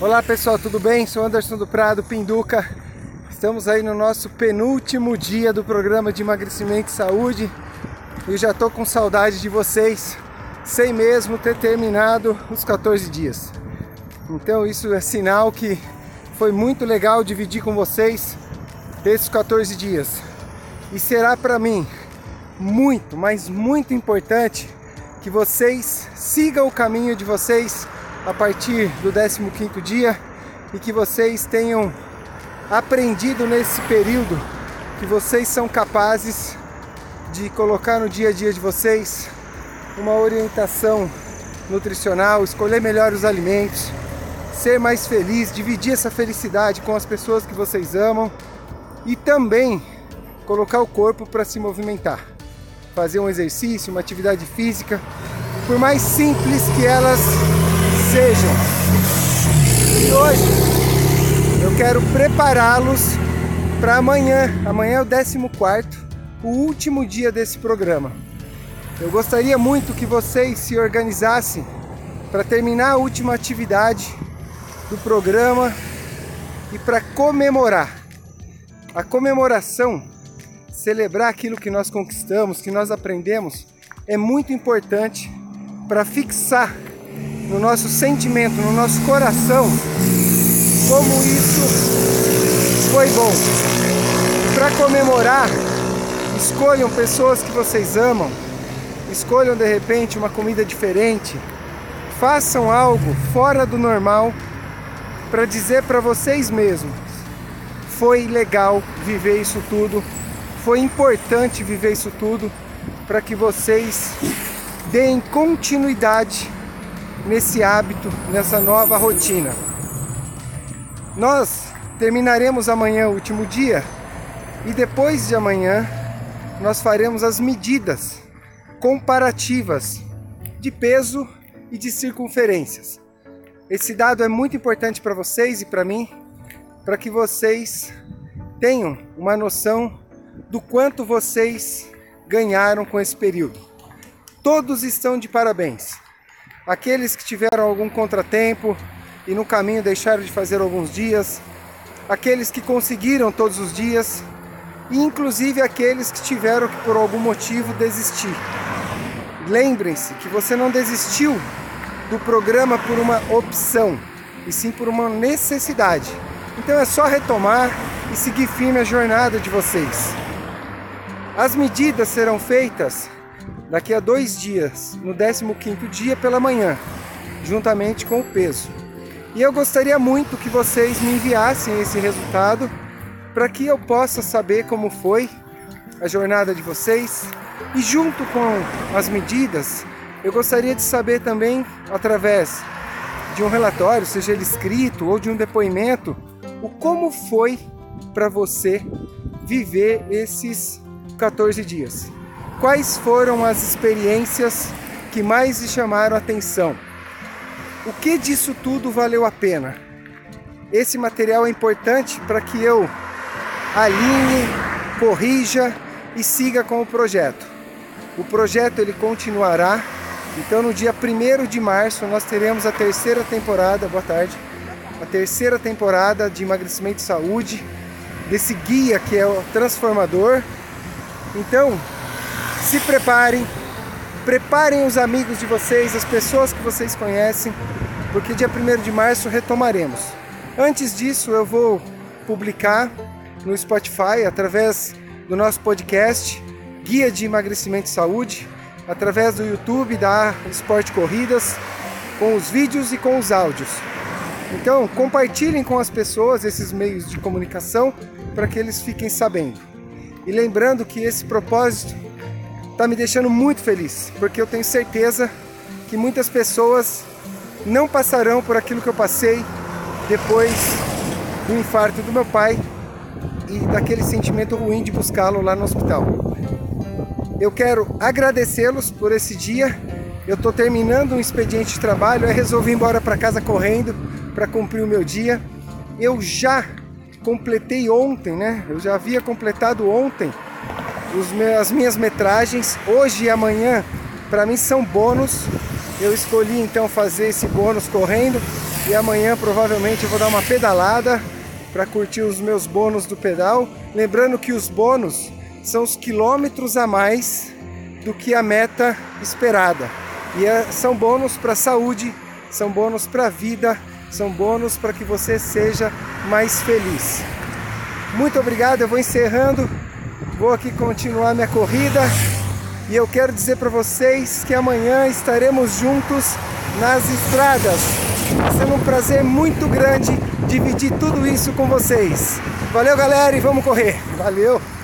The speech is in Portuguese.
Olá pessoal, tudo bem? Sou Anderson do Prado, Pinduca. Estamos aí no nosso penúltimo dia do programa de emagrecimento e saúde. Eu já tô com saudade de vocês, sem mesmo ter terminado os 14 dias. Então isso é sinal que foi muito legal dividir com vocês esses 14 dias. E será para mim muito, mas muito importante que vocês sigam o caminho de vocês a partir do 15º dia e que vocês tenham aprendido nesse período que vocês são capazes de colocar no dia a dia de vocês uma orientação nutricional, escolher melhor os alimentos, ser mais feliz, dividir essa felicidade com as pessoas que vocês amam e também colocar o corpo para se movimentar, fazer um exercício, uma atividade física, por mais simples que elas sejam. E hoje eu quero prepará-los para amanhã. Amanhã é o 14, o último dia desse programa. Eu gostaria muito que vocês se organizassem para terminar a última atividade do programa e para comemorar. A comemoração, celebrar aquilo que nós conquistamos, que nós aprendemos, é muito importante para fixar no nosso sentimento, no nosso coração, como isso foi bom. Para comemorar, escolham pessoas que vocês amam, escolham de repente uma comida diferente, façam algo fora do normal para dizer para vocês mesmos: foi legal viver isso tudo, foi importante viver isso tudo para que vocês deem continuidade nesse hábito, nessa nova rotina. Nós terminaremos amanhã o último dia e depois de amanhã nós faremos as medidas comparativas de peso e de circunferências. Esse dado é muito importante para vocês e para mim, para que vocês tenham uma noção do quanto vocês ganharam com esse período. Todos estão de parabéns aqueles que tiveram algum contratempo e no caminho deixaram de fazer alguns dias, aqueles que conseguiram todos os dias e inclusive aqueles que tiveram que por algum motivo desistir. Lembrem-se que você não desistiu do programa por uma opção, e sim por uma necessidade. Então é só retomar e seguir firme a jornada de vocês. As medidas serão feitas daqui a dois dias, no 15º dia pela manhã, juntamente com o peso. E eu gostaria muito que vocês me enviassem esse resultado para que eu possa saber como foi a jornada de vocês. E junto com as medidas, eu gostaria de saber também, através de um relatório, seja ele escrito ou de um depoimento, o como foi para você viver esses 14 dias. Quais foram as experiências que mais lhe chamaram a atenção? O que disso tudo valeu a pena? Esse material é importante para que eu alinhe, corrija e siga com o projeto. O projeto ele continuará. Então no dia 1 de março nós teremos a terceira temporada, boa tarde, a terceira temporada de emagrecimento e saúde, desse guia que é o transformador. Então, se preparem, preparem os amigos de vocês, as pessoas que vocês conhecem, porque dia 1 de março retomaremos. Antes disso, eu vou publicar no Spotify, através do nosso podcast, Guia de Emagrecimento e Saúde, através do YouTube da Esporte Corridas, com os vídeos e com os áudios. Então, compartilhem com as pessoas esses meios de comunicação para que eles fiquem sabendo. E lembrando que esse propósito está me deixando muito feliz, porque eu tenho certeza que muitas pessoas não passarão por aquilo que eu passei depois do infarto do meu pai e daquele sentimento ruim de buscá-lo lá no hospital. Eu quero agradecê-los por esse dia. Eu estou terminando um expediente de trabalho, eu resolvi ir embora para casa correndo para cumprir o meu dia. Eu já completei ontem, né? Eu já havia completado ontem as minhas metragens hoje e amanhã para mim são bônus. Eu escolhi então fazer esse bônus correndo E amanhã provavelmente eu vou dar uma pedalada para curtir os meus bônus do pedal. Lembrando que os bônus são os quilômetros a mais do que a meta esperada. E é, são bônus para a saúde, são bônus para a vida, são bônus para que você seja mais feliz. Muito obrigado, eu vou encerrando, vou aqui continuar minha corrida e eu quero dizer para vocês que amanhã estaremos juntos nas estradas. Está sendo um prazer muito grande dividir tudo isso com vocês. Valeu, galera, e vamos correr. Valeu!